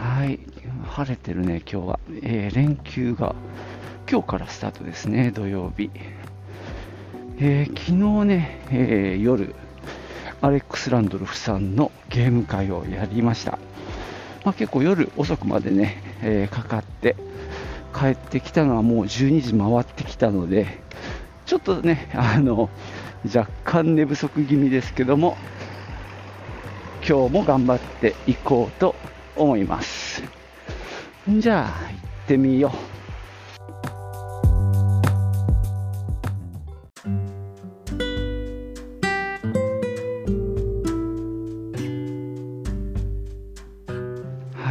はい、晴れてるね、今日は。えー連休が今日からスタートですね、土曜日。えー昨日ね、えー夜、アレックス・ランドルフさんのゲーム会をやりました。まあ、結構夜遅くまでね、えかかって、帰ってきたのはもう12時回ってきたので、ちょっとね、あの、若干寝不足気味ですけども、今日も頑張っていこうと思います。じゃあ、行ってみよう。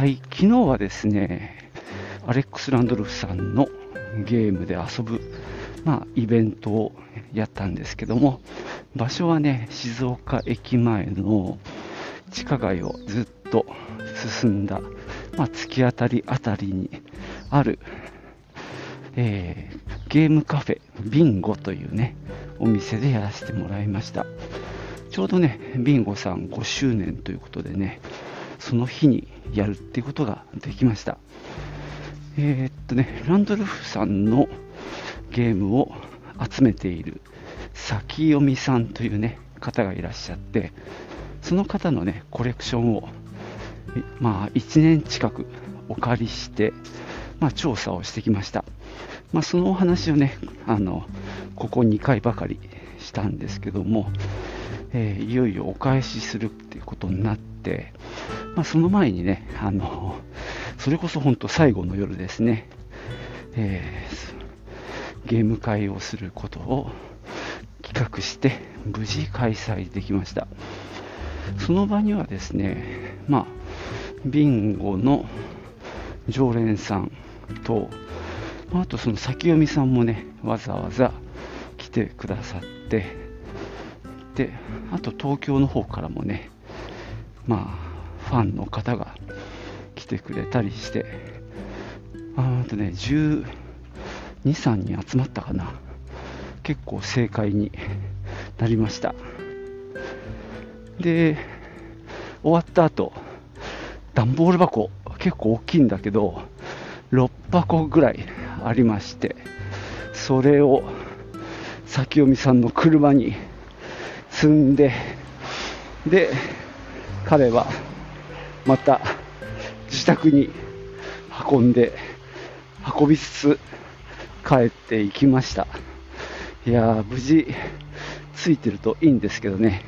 はい、昨日はですね、アレックス・ランドルフさんのゲームで遊ぶ、まあ、イベントをやったんですけども、場所はね、静岡駅前の地下街をずっとと進んだ、まあ、突き当たりあたりにある、えーゲームカフェビンゴというねお店でやらせてもらいました。ちょうどねビンゴさん5周年ということでねその日にやるっていうことができました。えーっとねランドルフさんのゲームを集めている先読みさんというね方がいらっしゃってその方のねコレクションをまあ1年近くお借りして、まあ、調査をしてきました、まあ、そのお話をねあのここ2回ばかりしたんですけども、えーいよいよお返しするっていうことになって、まあ、その前にねあのそれこそ本当最後の夜ですね、えーゲーム会をすることを企画して無事開催できました。その場にはですね、まあ、ビンゴの常連さんと、あとその先読みさんもね、わざわざ来てくださって、で、あと東京の方からもね、まあ、ファンの方が来てくれたりして、ああとね、12、3人集まったかな。結構正解になりました。で、終わった後、段ボール箱、結構大きいんだけど、6箱ぐらいありまして、それを先読みさんの車に積んで、で、彼はまた自宅に運んで、運びつつ帰っていきました。いやー、無事ついてるといいんですけどね。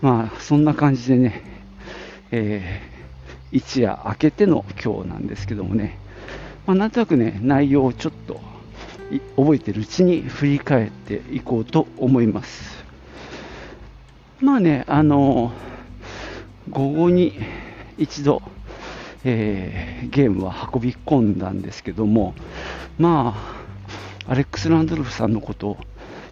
まあ、そんな感じでね、えー一夜明けての今日なんですけどもね、まあ、なんとなくね、内容をちょっと覚えてるうちに振り返っていこうと思います。まあね、あの午後に一度、えーゲームは運び込んだんですけども、まあ、アレックス・ランドルフさんのことを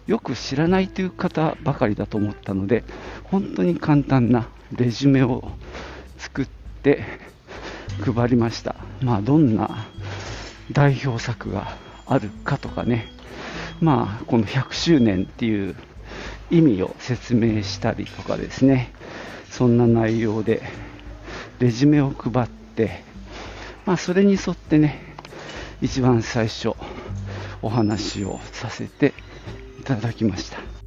よく知らないという方ばかりだと思ったので、本当に簡単なレジュメを作って配りました。まあ、どんな代表作があるかとかね、まあ、この100周年っていう意味を説明したりとかですね、そんな内容でレジュメを配って、まあ、それに沿ってね、一番最初お話をさせていただきました。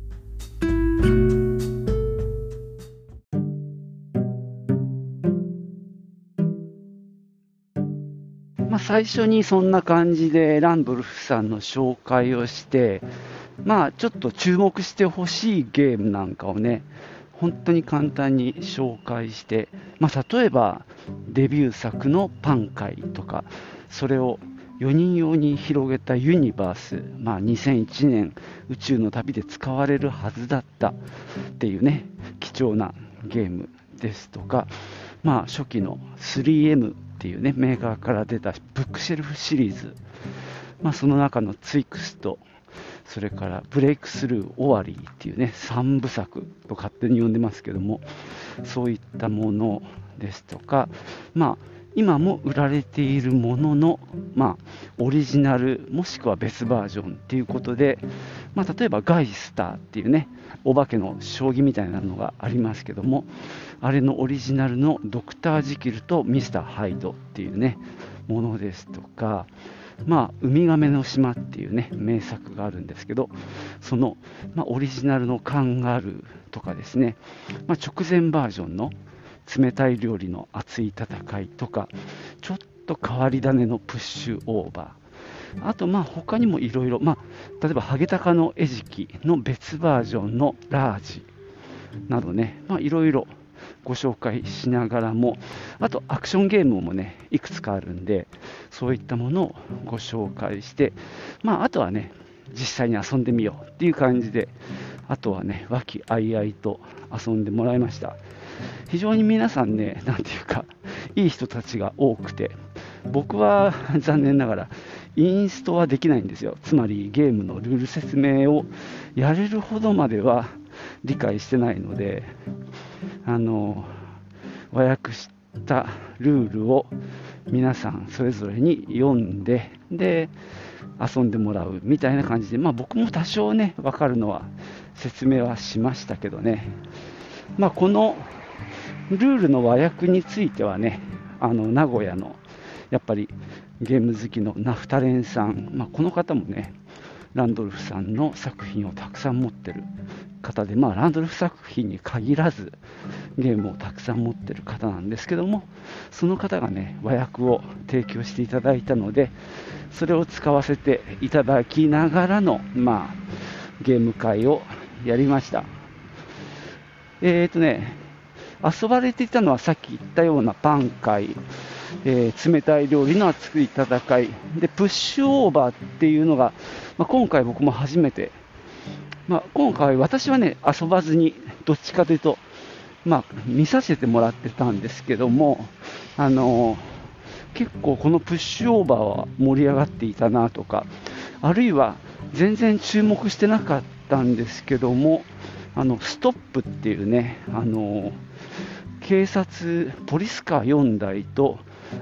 最初にそんな感じでランドルフさんの紹介をして、まあ、ちょっと注目してほしいゲームなんかをね、本当に簡単に紹介して、まあ、例えばデビュー作のパン会とか、それを4人用に広げたユニバース、まあ、2001年宇宙の旅で使われるはずだったっていうね、貴重なゲームですとか、まあ、初期の 3M っていうね、メーカーから出たブックシェルフシリーズ、まあ、その中のツイクスと、それからブレイクスルー終わりっていうね、3部作と勝手に呼んでますけども、そういったものですとか、まあ、今も売られているものの、まあ、オリジナルもしくは別バージョンっていうことで、まあ、例えばガイスターっていうねお化けの将棋みたいなのがありますけども。あれのオリジナルのドクター・ジキルとミスター・ハイドっていうねものですとかまあ、ウミガメの島っていうね名作があるんですけどその、まあ、オリジナルのカンガルーとかですね、まあ、直前バージョンの冷たい料理の熱い戦いとか、ちょっと変わり種のプッシュオーバー、あと、まあ他にもいろいろ、ま、例えばハゲタカの餌食の別バージョンのラージなどね、いろいろご紹介しながらも、あとアクションゲームもね、いくつかあるんで、そういったものをご紹介して、まあ、あとはね、実際に遊んでみようっていう感じで、あとはね、和気あいあいと遊んでもらいました。非常に皆さんね、なんていうか、いい人たちが多くて、僕は 残念ながら、インストはできないんですよ。つまりゲームのルール説明をやれるほどまでは理解してないので、あの、和訳したルールを皆さんそれぞれに読んで、で、遊んでもらうみたいな感じで、まあ僕も多少ね、わかるのは説明はしましたけどね。まあこのルールの和訳についてはね、あの名古屋のやっぱりゲーム好きのナフタレンさん、まあ、この方もね、ランドルフさんの作品をたくさん持ってる方で、まあ、ランドルフ作品に限らずゲームをたくさん持ってる方なんですけども、その方がね、和訳を提供していただいたので、それを使わせていただきながらの、まあ、ゲーム会をやりました。えーとね、遊ばれていたのはさっき言ったようなパン会、えー、冷たい料理の熱い戦い、で、プッシュオーバーっていうのが、まあ、今回僕も初めて、まあ、今回私はね、遊ばずに、どっちかというと、まあ、見させてもらってたんですけども、あのー、結構このプッシュオーバーは盛り上がっていたなとか、あるいは全然注目してなかったんですけども、あのストップっていうね、あの警察、ポリスカー4台と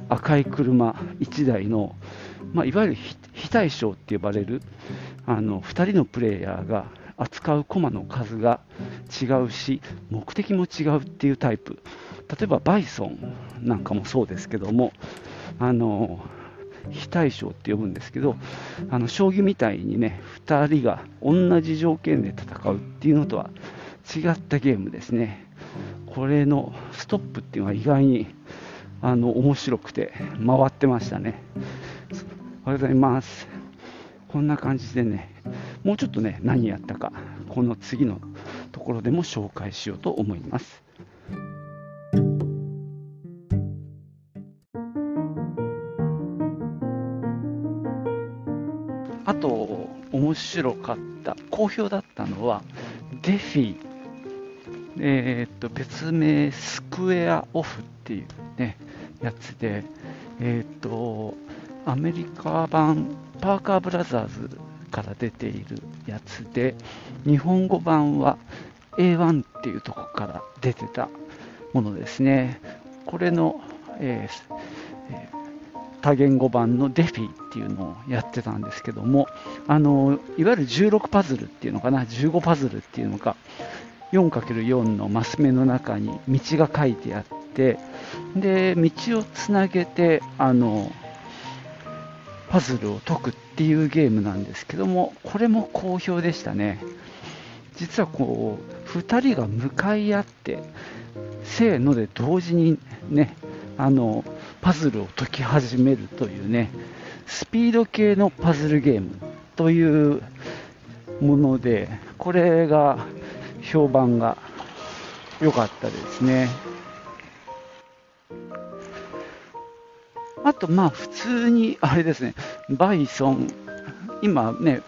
赤い車1台の、まあ、いわゆる非対称って呼ばれるあの2人のプレイヤーが扱う駒の数が違うし目的も違うっていうタイプ。例えばバイソンなんかもそうですけどもあの非対称って呼ぶんですけどあの将棋みたいにね2人が同じ条件で戦うっていうのとは違ったゲームですね。これのストップっていうのは意外にあの面白くて回ってましたね。おはようございます。こんな感じでねもうちょっとね何やったかこの次のところでも紹介しようと思います。あと面白かった好評だったのはデフィ。えー、っと別名スクエアオフっていうねやつで、えー、っとアメリカ版パーカーブラザーズから出ているやつで日本語版は A1 っていうとこから出てたものですね。これの、えーえー多言語版のデフィっていうのをやってたんですけどもあのいわゆる16パズルっていうのかな15パズルっていうのか 4×4 のマス目の中に道が書いてあってで道をつなげてあのパズルを解くっていうゲームなんですけどもこれも好評でしたね実はこう2人が向かい合ってせーので同時にねあのパズルを解き始めるというねスピード系のパズルゲームというものでこれが評判が良かったですね。あと、まあ、普通に、あれですね、バイソン、今ね、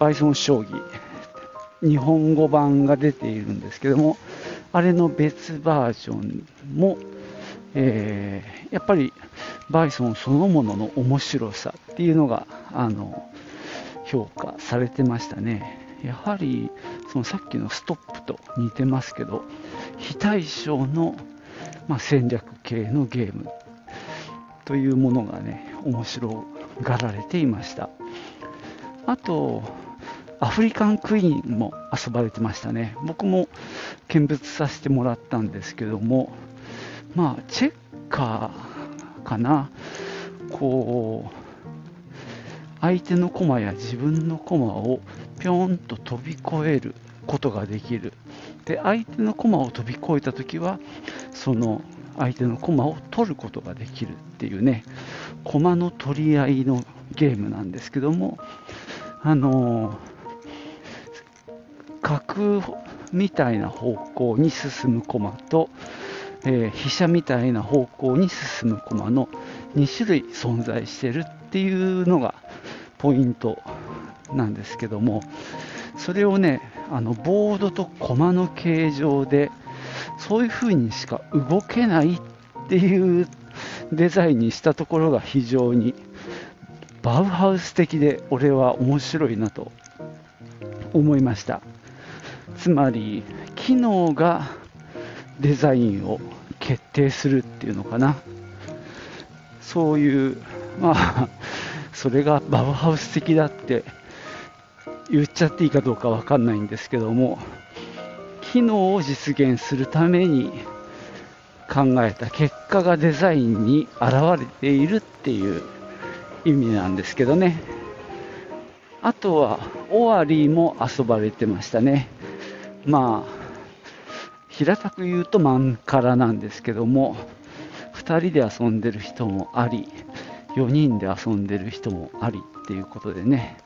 バイソン将棋、日本語版が出ているんですけども、あれの別バージョンも、えー、やっぱりバイソンそのものの面白さっていうのがあの評価されてましたね。やはりそのさっきのストップと似てますけど非対称の、まあ、戦略系のゲーム。というものがね面白がられていました。あとアフリカンクイーンも遊ばれてましたね。僕も見物させてもらったんですけどもまあチェッカーかな。こう相手の駒や自分の駒をぴょんと飛び越えることができる。で相手の駒を飛び越えた時はその相手の駒を取ることができるっていうね駒の取り合いのゲームなんですけどもあの角みたいな方向に進む駒と、えー、飛車みたいな方向に進む駒の2種類存在してるっていうのがポイントなんですけどもそれをねあのボードと駒の形状でそういう風にしか動けないっていうデザインにしたところが非常にバウハウス的で俺は面白いなと思いました。つまり機能がデザインを決定するっていうのかな。そういうまあ それがバウハウス的だって言っちゃっていいかどうか分かんないんですけども。機能を実現するために考えた結果がデザインに現れているっていう意味なんですけどね。あとはオアリーも遊ばれてましたね。まあ平たく言うとマンカラなんですけども2人で遊んでる人もあり4人で遊んでる人もありっていうことでね。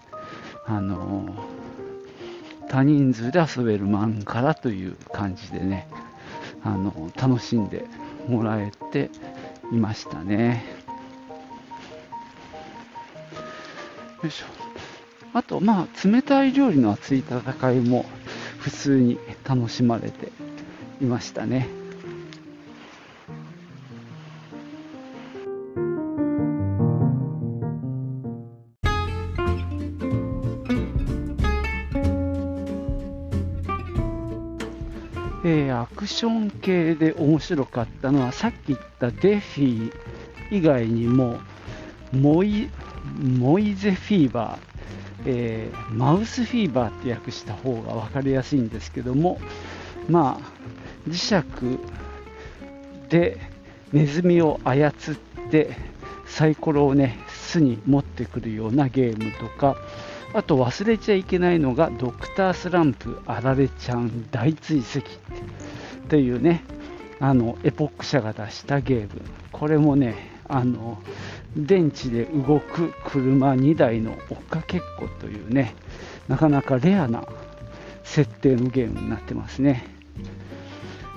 あの多人数で遊べる漫画らという感じでねあの楽しんでもらえていましたね。よいしょ。あとまあ冷たい料理の熱い戦いも普通に楽しまれていましたね。ション系で面白かったのはさっき言ったデフィ以外にもモイモイゼフィーバー、えー、マウスフィーバーって訳した方が分かりやすいんですけどもまあ磁石でネズミを操ってサイコロをね巣に持ってくるようなゲームとかあと忘れちゃいけないのがドクタースランプあられちゃん大追跡というねあのエポック社が出したゲーム。これもねあの電池で動く車2台の追っかけっこというねなかなかレアな設定のゲームになってますね。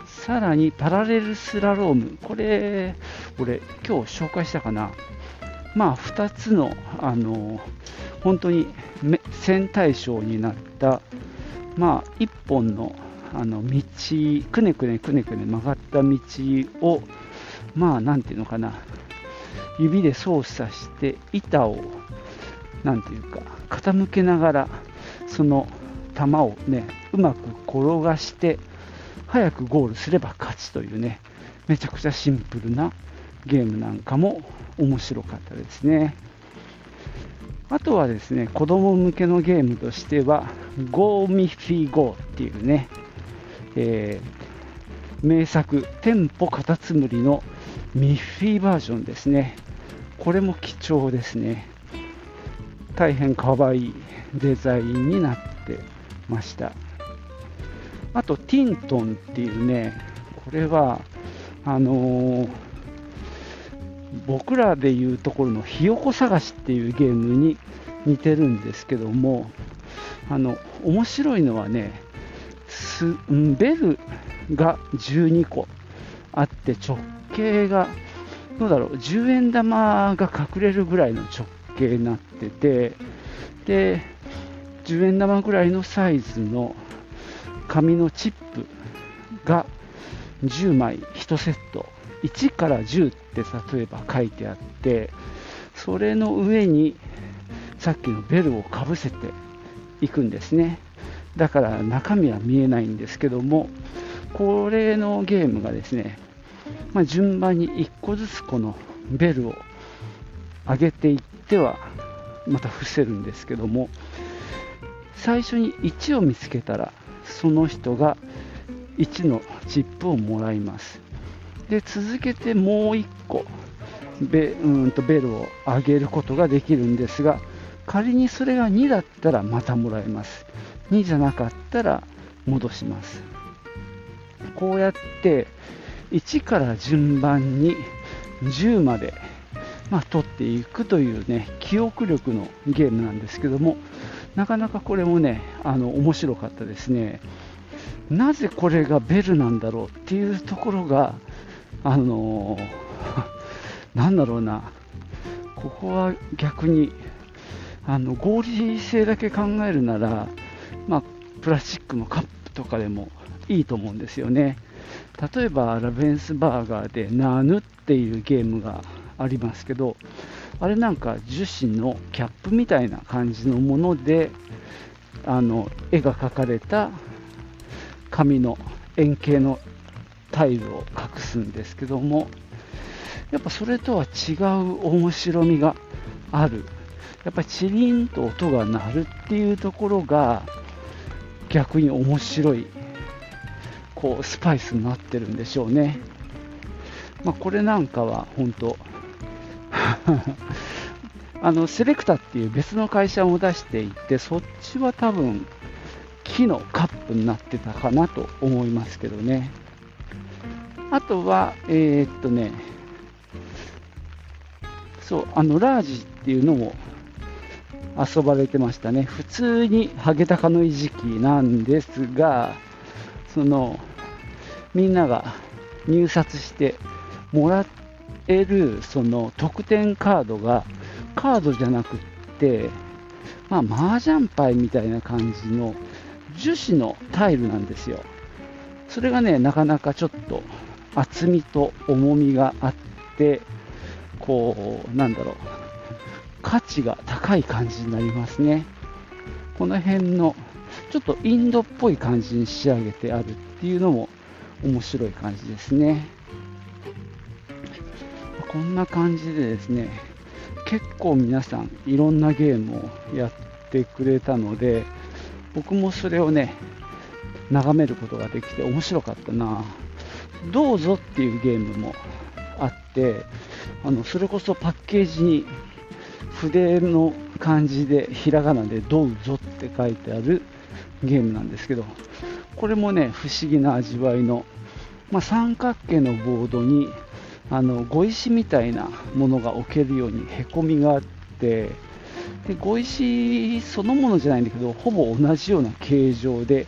さらにパラレルスラローム。これ俺今日紹介したかな。まあ2つのあの本当に線対称になった、まあ、1本のあの道、くねくねくねくね曲がった道を、まあ、なんていうのかな、指で操作して、板を、なんていうか、傾けながら、その球をね、うまく転がして、早くゴールすれば勝ちというね、めちゃくちゃシンプルなゲームなんかも面白かったですね。あとはですね、子供向けのゲームとしては、Go ミフィー Go っていうね、えー、名作、店舗カタツムリのミッフィーバージョンですね。これも貴重ですね。大変可愛いデザインになってました。あと、ティントンっていうね、これは、あのー僕らでいうところのひよこ探しっていうゲームに似てるんですけどもあの面白いのはねスベルが12個あって直径がどうだろう？10円玉が隠れるぐらいの直径になっててで10円玉ぐらいのサイズの紙のチップが10枚1セット。1から10って例えば書いてあってそれの上にさっきのベルをかぶせていくんですね。だから中身は見えないんですけどもこれのゲームがですね、まあ、順番に1個ずつこのベルを上げていってはまた伏せるんですけども最初に1を見つけたらその人が1のチップをもらいます。で続けてもう1個ベうんとベルを上げることができるんですが仮にそれが2だったらまたもらえます。2じゃなかったら戻します。こうやって1から順番に10まで、まあ、取っていくというね記憶力のゲームなんですけどもなかなかこれもねあの面白かったですね。なぜこれがベルなんだろうっていうところがあの、なんだろうな。ここは逆にあの合理性だけ考えるなら、まあ、プラスチックのカップとかでもいいと思うんですよね。例えばラベンスバーガーでナヌっていうゲームがありますけどあれなんか樹脂のキャップみたいな感じのものであの絵が描かれた紙の円形のタイルを隠すんですけどもやっぱそれとは違う面白みがある。やっぱりチリンと音が鳴るっていうところが逆に面白いこうスパイスになってるんでしょうね、まあ、これなんかは本当 あのセレクタっていう別の会社も出していてそっちは多分木のカップになってたかなと思いますけどね。あとはえー、っとねそうあのラージっていうのも遊ばれてましたね普通にハゲタカの餌食なんですがそのみんなが入札してもらえるその特典カードがカードじゃなくって、まあ、麻雀牌みたいな感じの樹脂のタイルなんですよ。それがね、なかなかちょっと厚みと重みがあって、こう、なんだろう、価値が高い感じになりますね。この辺の、ちょっとインドっぽい感じに仕上げてあるっていうのも面白い感じですね。こんな感じでですね、結構皆さんいろんなゲームをやってくれたので、僕もそれをね、眺めることができて面白かったな。どうぞっていうゲームもあって、あのそれこそパッケージに筆の漢字でひらがなでどうぞって書いてあるゲームなんですけど、これもね、不思議な味わいの、まあ、三角形のボードにあの碁石みたいなものが置けるようにへこみがあって、で碁石そのものじゃないんだけど、ほぼ同じような形状で、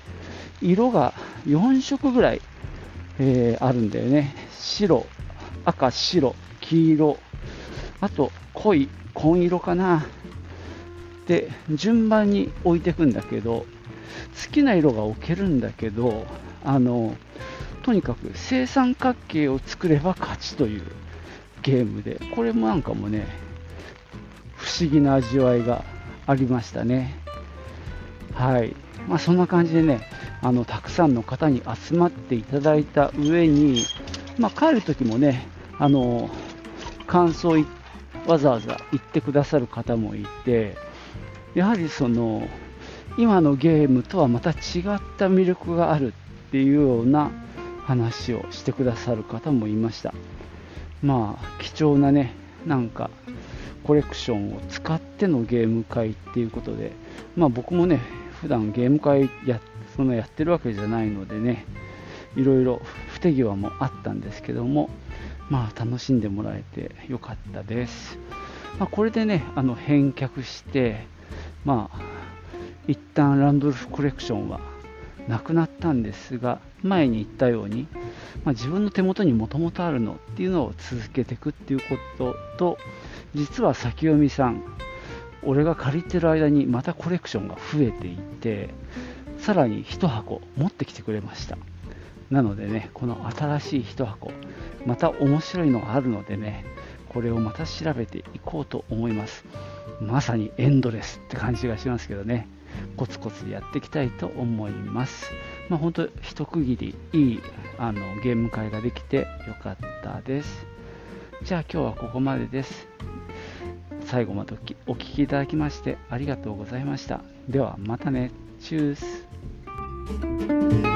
色が4色ぐらい、えー、あるんだよね。白、赤、白、黄色、あと濃い紺色かな。で、順番に置いていくんだけど、好きな色が置けるんだけど、あの、とにかく正三角形を作れば勝ちというゲームで、これもなんかもね、不思議な味わいがありましたね。はい。まあ、そんな感じでね、あの、たくさんの方に集まっていただいた上に、まあ、帰る時もね、あの、感想わざわざ言ってくださる方もいて、やはりその、今のゲームとはまた違った魅力があるっていうような話をしてくださる方もいました。まあ貴重なねなんかコレクションを使ってのゲーム会っていうことでまあ僕もね普段ゲーム会やそんなやってるわけじゃないのでねいろいろ不手際もあったんですけどもまあ楽しんでもらえてよかったです、まあ、これでねあの返却してまあ一旦ランドルフコレクションはなくなったんですが前に言ったように、まあ、自分の手元にもともとあるのっていうのを続けていくっていうことと実は先読みさん俺が借りてる間にまたコレクションが増えていてさらに1箱持ってきてくれました。なのでね、この新しい1箱、また面白いのがあるのでね、これをまた調べていこうと思います。まさにエンドレスって感じがしますけどね、コツコツやっていきたいと思います。まあ、本当、一区切り、いいあのゲーム会ができてよかったです。じゃあ今日はここまでです。最後までお聴きいただきましてありがとうございました。ではまたね。チュース。